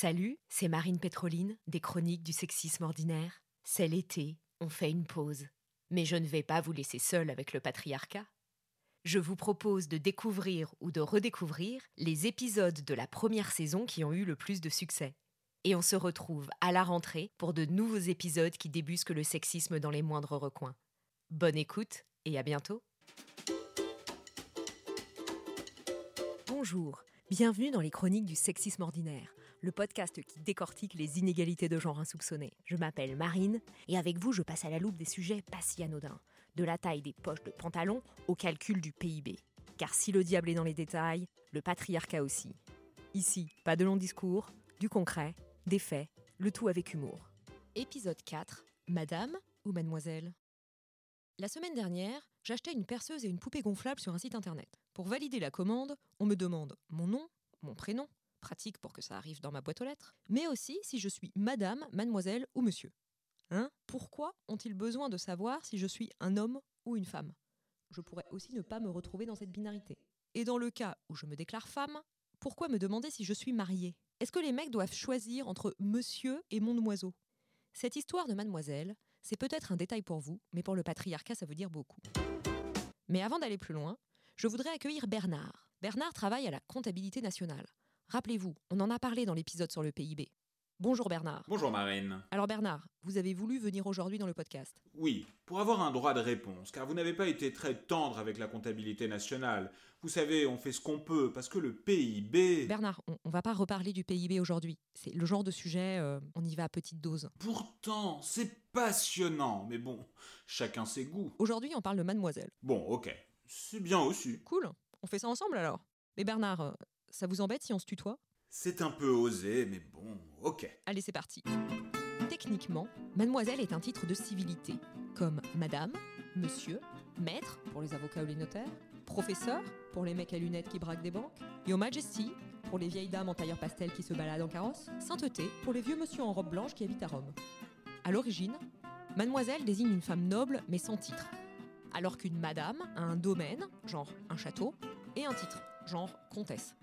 Salut, c'est Marine Pétroline des Chroniques du sexisme ordinaire. C'est l'été, on fait une pause. Mais je ne vais pas vous laisser seul avec le patriarcat. Je vous propose de découvrir ou de redécouvrir les épisodes de la première saison qui ont eu le plus de succès. Et on se retrouve à la rentrée pour de nouveaux épisodes qui débusquent le sexisme dans les moindres recoins. Bonne écoute et à bientôt. Bonjour, bienvenue dans les chroniques du sexisme ordinaire, le podcast qui décortique les inégalités de genre insoupçonnées. Je m'appelle Marine et avec vous je passe à la loupe des sujets pas si anodins, de la taille des poches de pantalon au calcul du PIB. Car si le diable est dans les détails, le patriarcat aussi. Ici, pas de long discours, du concret, des faits, le tout avec humour. Épisode 4, Madame ou Mademoiselle La semaine dernière, j'achetais une perceuse et une poupée gonflable sur un site internet. Pour valider la commande, on me demande mon nom, mon prénom, pratique pour que ça arrive dans ma boîte aux lettres, mais aussi si je suis madame, mademoiselle ou monsieur. Hein? Pourquoi ont-ils besoin de savoir si je suis un homme ou une femme? Je pourrais aussi ne pas me retrouver dans cette binarité. Et dans le cas où je me déclare femme, pourquoi me demander si je suis mariée? Est-ce que les mecs doivent choisir entre monsieur et mon oiseau? Cette histoire de mademoiselle, c'est peut-être un détail pour vous, mais pour le patriarcat, ça veut dire beaucoup. Mais avant d'aller plus loin, je voudrais accueillir Bernard. Bernard travaille à la comptabilité nationale. Rappelez-vous, on en a parlé dans l'épisode sur le PIB. Bonjour Bernard. Bonjour Marine. Alors Bernard, vous avez voulu venir aujourd'hui dans le podcast. Oui, pour avoir un droit de réponse, car vous n'avez pas été très tendre avec la comptabilité nationale. Vous savez, on fait ce qu'on peut, parce que le PIB... Bernard, on, on va pas reparler du PIB aujourd'hui. C'est le genre de sujet, euh, on y va à petite dose. Pourtant, c'est passionnant, mais bon, chacun ses goûts. Aujourd'hui, on parle de mademoiselle. Bon, ok, c'est bien aussi. Cool, on fait ça ensemble alors. Mais Bernard, euh, ça vous embête si on se tutoie? C'est un peu osé, mais bon, ok. Allez, c'est parti. Techniquement, mademoiselle est un titre de civilité, comme madame, monsieur, maître pour les avocats ou les notaires, professeur pour les mecs à lunettes qui braquent des banques, Your Majesty pour les vieilles dames en tailleur pastel qui se baladent en carrosse, sainteté pour les vieux monsieur en robe blanche qui habitent à Rome. À l'origine, mademoiselle désigne une femme noble mais sans titre, alors qu'une madame a un domaine, genre un château, et un titre, genre comtesse.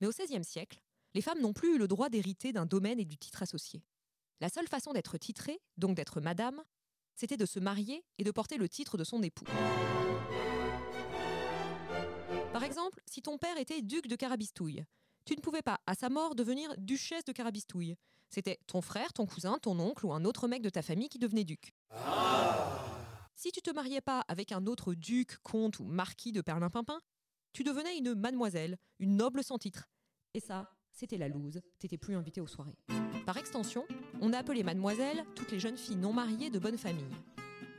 Mais au XVIe siècle, les femmes n'ont plus eu le droit d'hériter d'un domaine et du titre associé. La seule façon d'être titrée, donc d'être madame, c'était de se marier et de porter le titre de son époux. Par exemple, si ton père était duc de Carabistouille, tu ne pouvais pas, à sa mort, devenir duchesse de Carabistouille. C'était ton frère, ton cousin, ton oncle ou un autre mec de ta famille qui devenait duc. Si tu te mariais pas avec un autre duc, comte ou marquis de Perlimpinpin, tu devenais une mademoiselle, une noble sans titre. Et ça, c'était la loose, t'étais plus invité aux soirées. Par extension, on a appelé mademoiselle toutes les jeunes filles non mariées de bonne famille.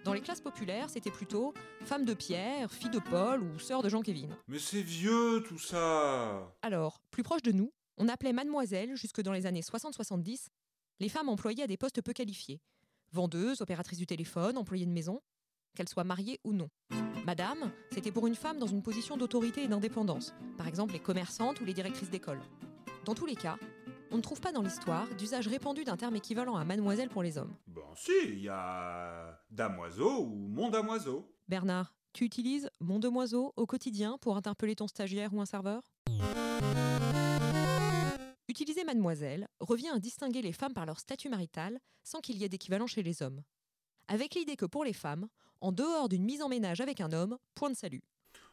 Dans les classes populaires, c'était plutôt femme de Pierre, fille de Paul ou sœur de Jean-Kévin. Mais c'est vieux tout ça Alors, plus proche de nous, on appelait mademoiselle, jusque dans les années 60-70, les femmes employées à des postes peu qualifiés. Vendeuses, opératrices du téléphone, employées de maison, qu'elles soient mariées ou non. Madame, c'était pour une femme dans une position d'autorité et d'indépendance, par exemple les commerçantes ou les directrices d'école. Dans tous les cas, on ne trouve pas dans l'histoire d'usage répandu d'un terme équivalent à mademoiselle pour les hommes. Bon si, il y a damoiseau ou mon damoiseau. Bernard, tu utilises mon demoiseau au quotidien pour interpeller ton stagiaire ou un serveur? Utiliser mademoiselle revient à distinguer les femmes par leur statut marital sans qu'il y ait d'équivalent chez les hommes. Avec l'idée que pour les femmes, en dehors d'une mise en ménage avec un homme, point de salut.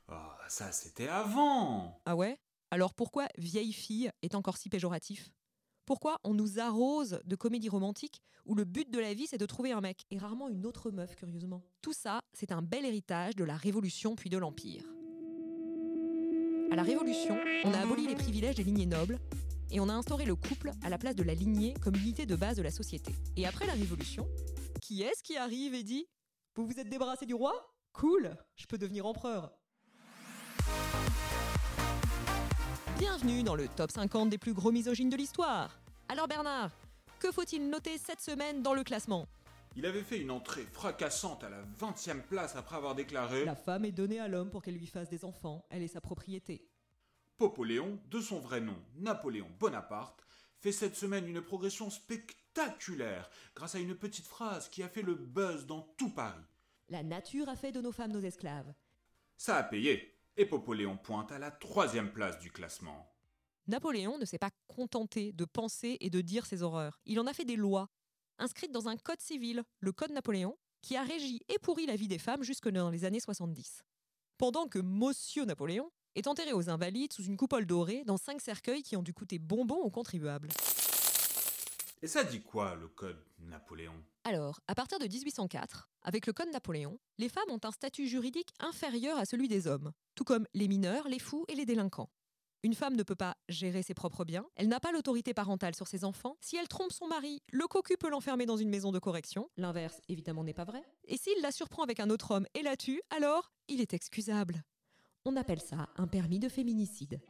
Ah, ça c'était avant Ah ouais? Alors pourquoi vieille fille est encore si péjoratif? Pourquoi on nous arrose de comédies romantiques où le but de la vie c'est de trouver un mec et rarement une autre meuf curieusement? Tout ça, c'est un bel héritage de la Révolution puis de l'Empire. À la Révolution, on a aboli les privilèges des lignées nobles et on a instauré le couple à la place de la lignée comme unité de base de la société. Et après la Révolution, qui est-ce qui arrive et dit Vous vous êtes débarrassé du roi? Cool, je peux devenir empereur. Bienvenue dans le top 50 des plus gros misogynes de l'histoire. Alors Bernard, que faut-il noter cette semaine dans le classement? Il avait fait une entrée fracassante à la 20e place après avoir déclaré La femme est donnée à l'homme pour qu'elle lui fasse des enfants, elle est sa propriété. Popoléon, de son vrai nom Napoléon Bonaparte, fait cette semaine une progression spectaculaire grâce à une petite phrase qui a fait le buzz dans tout Paris. La nature a fait de nos femmes nos esclaves. Ça a payé, et Popoléon pointe à la troisième place du classement. Napoléon ne s'est pas contenté de penser et de dire ses horreurs. Il en a fait des lois, inscrites dans un code civil, le Code Napoléon, qui a régi et pourri la vie des femmes jusque dans les années 70. Pendant que Monsieur Napoléon est enterré aux Invalides sous une coupole dorée dans cinq cercueils qui ont dû coûter bonbons aux contribuables. Et ça dit quoi, le code Napoléon? Alors, à partir de 1804, avec le Code Napoléon, les femmes ont un statut juridique inférieur à celui des hommes, tout comme les mineurs, les fous et les délinquants. Une femme ne peut pas gérer ses propres biens, elle n'a pas l'autorité parentale sur ses enfants. Si elle trompe son mari, le cocu peut l'enfermer dans une maison de correction. L'inverse, évidemment, n'est pas vrai. Et s'il la surprend avec un autre homme et la tue, alors il est excusable. On appelle ça un permis de féminicide.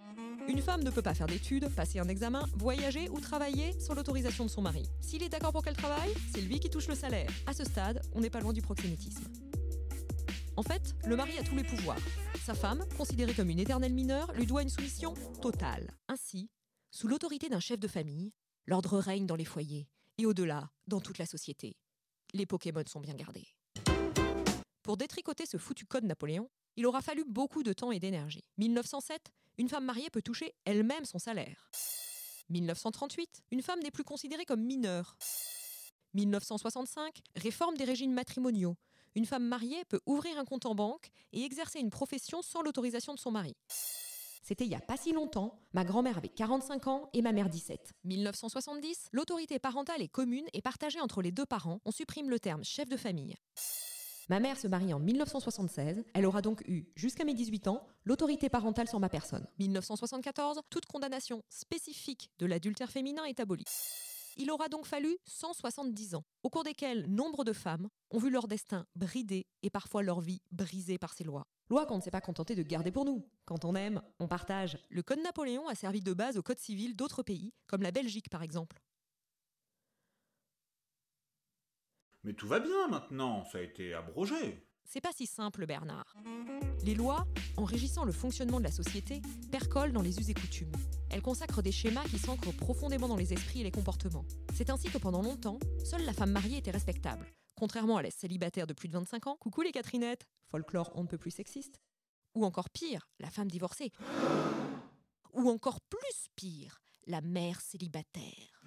Une femme ne peut pas faire d'études, passer un examen, voyager ou travailler sans l'autorisation de son mari. S'il est d'accord pour qu'elle travaille, c'est lui qui touche le salaire. À ce stade, on n'est pas loin du proxénétisme. En fait, le mari a tous les pouvoirs. Sa femme, considérée comme une éternelle mineure, lui doit une soumission totale. Ainsi, sous l'autorité d'un chef de famille, l'ordre règne dans les foyers et au-delà, dans toute la société. Les Pokémon sont bien gardés. Pour détricoter ce foutu code Napoléon, il aura fallu beaucoup de temps et d'énergie. 1907, une femme mariée peut toucher elle-même son salaire. 1938, une femme n'est plus considérée comme mineure. 1965, réforme des régimes matrimoniaux. Une femme mariée peut ouvrir un compte en banque et exercer une profession sans l'autorisation de son mari. C'était il n'y a pas si longtemps, ma grand-mère avait 45 ans et ma mère 17. 1970, l'autorité parentale est commune et partagée entre les deux parents, on supprime le terme chef de famille. Ma mère se marie en 1976, elle aura donc eu, jusqu'à mes 18 ans, l'autorité parentale sur ma personne. 1974, toute condamnation spécifique de l'adultère féminin est abolie. Il aura donc fallu 170 ans, au cours desquels nombre de femmes ont vu leur destin bridé et parfois leur vie brisée par ces lois. Lois qu'on ne s'est pas contenté de garder pour nous. Quand on aime, on partage. Le Code Napoléon a servi de base au Code civil d'autres pays, comme la Belgique par exemple. Mais tout va bien maintenant, ça a été abrogé. C'est pas si simple, Bernard. Les lois, en régissant le fonctionnement de la société, percolent dans les us et coutumes. Elles consacrent des schémas qui s'ancrent profondément dans les esprits et les comportements. C'est ainsi que pendant longtemps, seule la femme mariée était respectable. Contrairement à la célibataire de plus de 25 ans, coucou les Catherinettes, folklore on ne peut plus sexiste. Ou encore pire, la femme divorcée. Ou encore plus pire, la mère célibataire.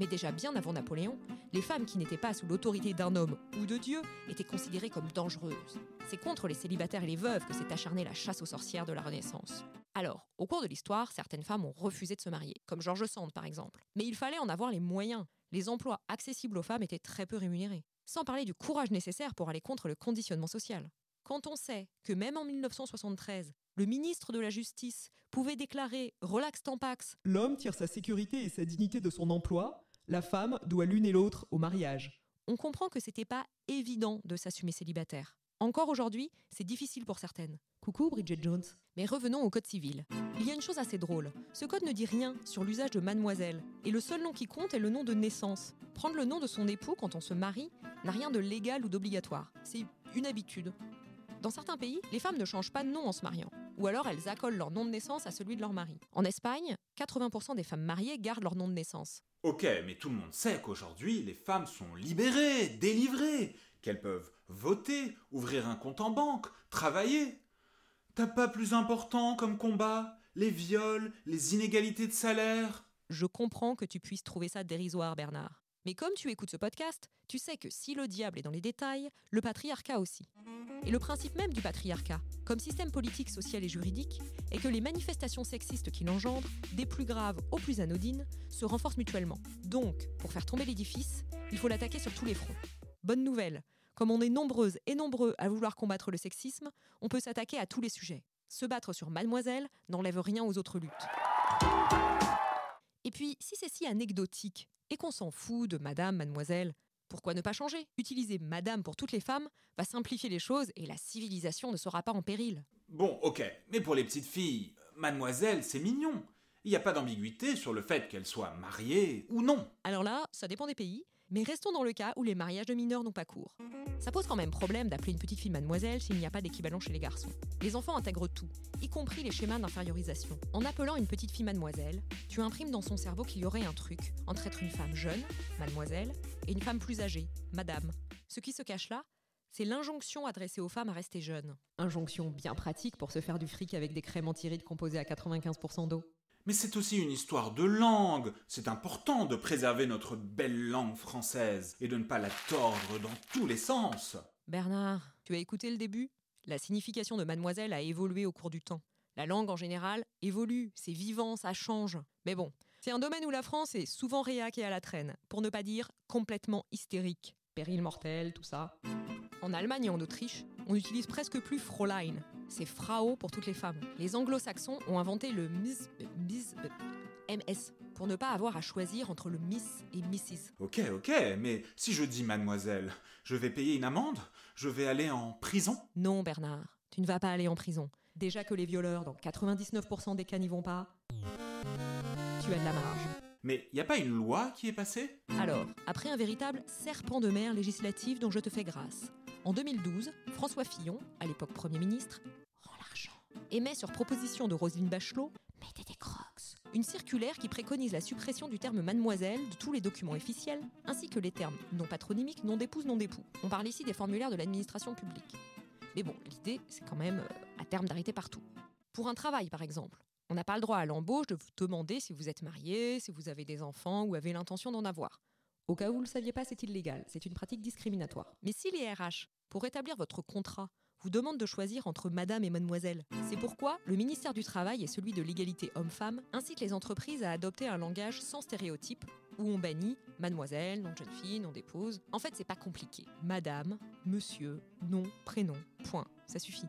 Mais déjà bien avant Napoléon, les femmes qui n'étaient pas sous l'autorité d'un homme ou de Dieu étaient considérées comme dangereuses. C'est contre les célibataires et les veuves que s'est acharnée la chasse aux sorcières de la Renaissance. Alors, au cours de l'histoire, certaines femmes ont refusé de se marier, comme George Sand par exemple. Mais il fallait en avoir les moyens. Les emplois accessibles aux femmes étaient très peu rémunérés. Sans parler du courage nécessaire pour aller contre le conditionnement social. Quand on sait que même en 1973, le ministre de la Justice pouvait déclarer Relax Tampax L'homme tire sa sécurité et sa dignité de son emploi, la femme doit l'une et l'autre au mariage. on comprend que c'était pas évident de s'assumer célibataire. Encore aujourd'hui, c'est difficile pour certaines. Coucou Bridget Jones. Mais revenons au code civil. Il y a une chose assez drôle. Ce code ne dit rien sur l'usage de mademoiselle. Et le seul nom qui compte est le nom de naissance. Prendre le nom de son époux quand on se marie n'a rien de légal ou d'obligatoire. C'est une habitude. Dans certains pays, les femmes ne changent pas de nom en se mariant. Ou alors elles accolent leur nom de naissance à celui de leur mari. En Espagne, 80% des femmes mariées gardent leur nom de naissance. Ok, mais tout le monde sait qu'aujourd'hui, les femmes sont libérées, délivrées, qu'elles peuvent voter, ouvrir un compte en banque, travailler. T'as pas plus important comme combat? Les viols, les inégalités de salaire? Je comprends que tu puisses trouver ça dérisoire, Bernard. Mais comme tu écoutes ce podcast, tu sais que si le diable est dans les détails, le patriarcat aussi. Et le principe même du patriarcat, comme système politique, social et juridique, est que les manifestations sexistes qu'il engendre, des plus graves aux plus anodines, se renforcent mutuellement. Donc, pour faire tomber l'édifice, il faut l'attaquer sur tous les fronts. Bonne nouvelle, comme on est nombreuses et nombreux à vouloir combattre le sexisme, on peut s'attaquer à tous les sujets. Se battre sur mademoiselle n'enlève rien aux autres luttes. Et puis, si c'est si anecdotique et qu'on s'en fout de madame, mademoiselle, pourquoi ne pas changer? Utiliser madame pour toutes les femmes va simplifier les choses et la civilisation ne sera pas en péril. Bon, ok, mais pour les petites filles, mademoiselle, c'est mignon. Il n'y a pas d'ambiguïté sur le fait qu'elle soit mariée ou non. Alors là, ça dépend des pays, mais restons dans le cas où les mariages de mineurs n'ont pas cours. Ça pose quand même problème d'appeler une petite fille mademoiselle s'il n'y a pas d'équivalent chez les garçons. Les enfants intègrent tout, y compris les schémas d'infériorisation. En appelant une petite fille mademoiselle, tu imprimes dans son cerveau qu'il y aurait un truc entre être une femme jeune, mademoiselle, et une femme plus âgée, madame. Ce qui se cache là, c'est l'injonction adressée aux femmes à rester jeunes. Injonction bien pratique pour se faire du fric avec des crèmes antirides composées à 95% d'eau. Mais c'est aussi une histoire de langue. C'est important de préserver notre belle langue française et de ne pas la tordre dans tous les sens. Bernard, tu as écouté le début? La signification de mademoiselle a évolué au cours du temps. La langue en général évolue, c'est vivant, ça change. Mais bon, c'est un domaine où la France est souvent réac et à la traîne, pour ne pas dire complètement hystérique. Péril mortel, tout ça. En Allemagne et en Autriche, on n'utilise presque plus Fräulein. C'est Frau pour toutes les femmes. Les anglo-saxons ont inventé le Miss, Miss, MS pour ne pas avoir à choisir entre le Miss et Mrs. Ok, ok, mais si je dis mademoiselle, je vais payer une amende? Je vais aller en prison? Non, Bernard, tu ne vas pas aller en prison. Déjà que les violeurs, dans 99% des cas, n'y vont pas, tu as de la marge. Mais y a pas une loi qui est passée? Alors, après un véritable serpent de mer législatif dont je te fais grâce, en 2012, François Fillon, à l'époque Premier ministre, émet sur proposition de Roselyne Bachelot, mettez des crocs, une circulaire qui préconise la suppression du terme mademoiselle de tous les documents officiels, ainsi que les termes non patronymiques, non d'épouse, non d'époux. On parle ici des formulaires de l'administration publique. Mais bon, l'idée, c'est quand même euh, à terme d'arrêter partout. Pour un travail, par exemple, on n'a pas le droit à l'embauche de vous demander si vous êtes marié, si vous avez des enfants ou avez l'intention d'en avoir. Au cas où vous ne le saviez pas, c'est illégal, c'est une pratique discriminatoire. Mais si les RH, pour établir votre contrat, vous demandent de choisir entre madame et mademoiselle, c'est pourquoi le ministère du Travail et celui de l'égalité homme-femme incitent les entreprises à adopter un langage sans stéréotype où on bannit mademoiselle, nom de jeune fille, nom d'épouse. En fait, c'est pas compliqué. Madame, monsieur, nom, prénom, point. Ça suffit.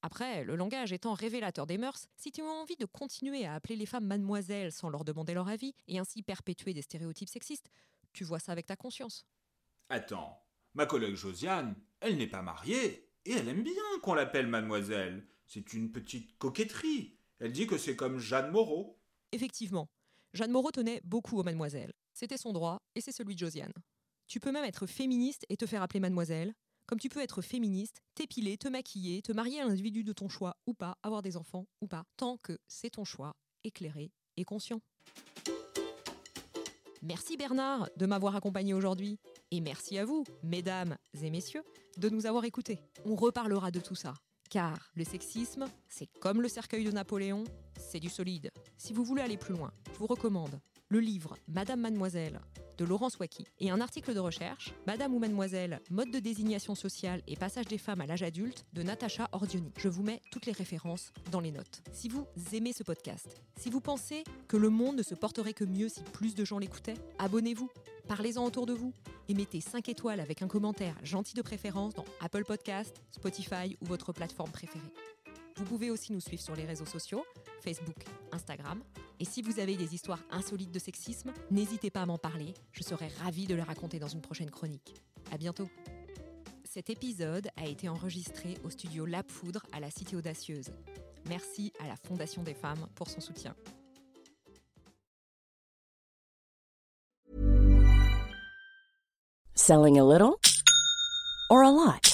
Après, le langage étant révélateur des mœurs, si tu as envie de continuer à appeler les femmes mademoiselle sans leur demander leur avis et ainsi perpétuer des stéréotypes sexistes, tu vois ça avec ta conscience. Attends, ma collègue Josiane, elle n'est pas mariée et elle aime bien qu'on l'appelle mademoiselle. C'est une petite coquetterie. Elle dit que c'est comme Jeanne Moreau. Effectivement, Jeanne Moreau tenait beaucoup aux mademoiselles. C'était son droit et c'est celui de Josiane. Tu peux même être féministe et te faire appeler mademoiselle, comme tu peux être féministe, t'épiler, te maquiller, te marier à un individu de ton choix ou pas, avoir des enfants ou pas, tant que c'est ton choix, éclairé et conscient. Merci Bernard de m'avoir accompagné aujourd'hui. Et merci à vous, mesdames et messieurs, de nous avoir écoutés. On reparlera de tout ça. Car le sexisme, c'est comme le cercueil de Napoléon, c'est du solide. Si vous voulez aller plus loin, je vous recommande le livre Madame Mademoiselle de Laurence Wacky et un article de recherche Madame ou Mademoiselle, mode de désignation sociale et passage des femmes à l'âge adulte de Natacha Ordioni. Je vous mets toutes les références dans les notes. Si vous aimez ce podcast, si vous pensez que le monde ne se porterait que mieux si plus de gens l'écoutaient, abonnez-vous, parlez-en autour de vous et mettez 5 étoiles avec un commentaire gentil de préférence dans Apple Podcast, Spotify ou votre plateforme préférée. Vous pouvez aussi nous suivre sur les réseaux sociaux, Facebook, Instagram. Et si vous avez des histoires insolites de sexisme, n'hésitez pas à m'en parler. Je serai ravie de les raconter dans une prochaine chronique. À bientôt. Cet épisode a été enregistré au studio La Poudre à la Cité Audacieuse. Merci à la Fondation des femmes pour son soutien. Selling a little or a lot?